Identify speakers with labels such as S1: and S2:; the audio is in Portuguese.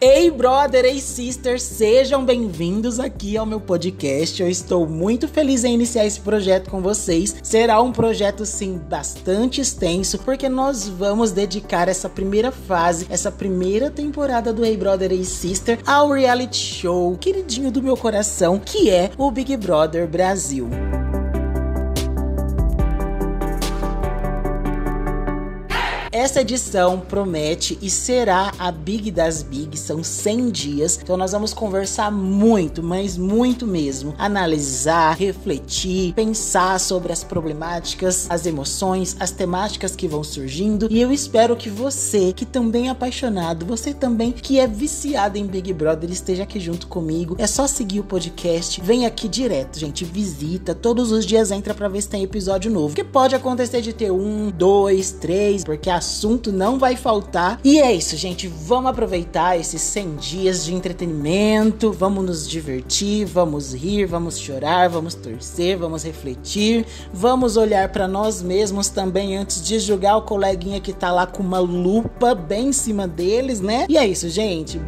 S1: Ei, brother, ei, sister, sejam bem-vindos aqui ao meu podcast. Eu estou muito feliz em iniciar esse projeto com vocês. Será um projeto, sim, bastante extenso, porque nós vamos dedicar essa primeira fase, essa primeira temporada do Ei, brother, ei, sister, ao reality show queridinho do meu coração, que é o Big Brother Brasil. Essa edição promete e será a Big das Big, são 100 dias. Então nós vamos conversar muito, mas muito mesmo. Analisar, refletir, pensar sobre as problemáticas, as emoções, as temáticas que vão surgindo. E eu espero que você, que também é apaixonado, você também que é viciado em Big Brother, esteja aqui junto comigo. É só seguir o podcast, vem aqui direto, gente, visita. Todos os dias entra para ver se tem episódio novo. Que pode acontecer de ter um, dois, três, porque a assunto não vai faltar. E é isso, gente. Vamos aproveitar esses 100 dias de entretenimento, vamos nos divertir, vamos rir, vamos chorar, vamos torcer, vamos refletir, vamos olhar para nós mesmos também antes de julgar o coleguinha que tá lá com uma lupa bem em cima deles, né? E é isso, gente.